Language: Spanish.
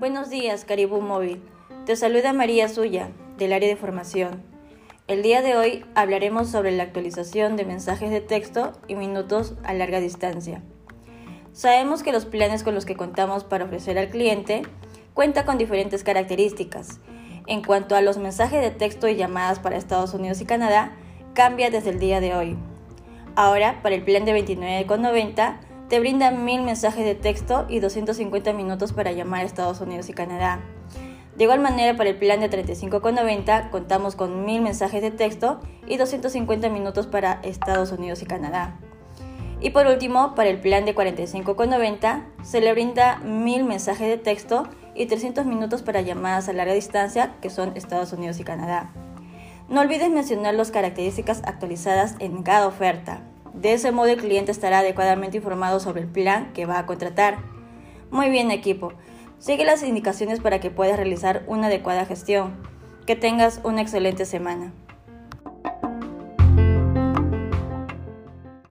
Buenos días, Caribú Móvil. Te saluda María Suya, del área de formación. El día de hoy hablaremos sobre la actualización de mensajes de texto y minutos a larga distancia. Sabemos que los planes con los que contamos para ofrecer al cliente cuenta con diferentes características. En cuanto a los mensajes de texto y llamadas para Estados Unidos y Canadá, cambia desde el día de hoy. Ahora, para el plan de 29,90, te brinda 1000 mensajes de texto y 250 minutos para llamar a Estados Unidos y Canadá. De igual manera, para el plan de 35,90 contamos con 1000 mensajes de texto y 250 minutos para Estados Unidos y Canadá. Y por último, para el plan de 45,90 se le brinda 1000 mensajes de texto y 300 minutos para llamadas a larga distancia, que son Estados Unidos y Canadá. No olvides mencionar las características actualizadas en cada oferta. De ese modo el cliente estará adecuadamente informado sobre el plan que va a contratar. Muy bien equipo, sigue las indicaciones para que puedas realizar una adecuada gestión. Que tengas una excelente semana.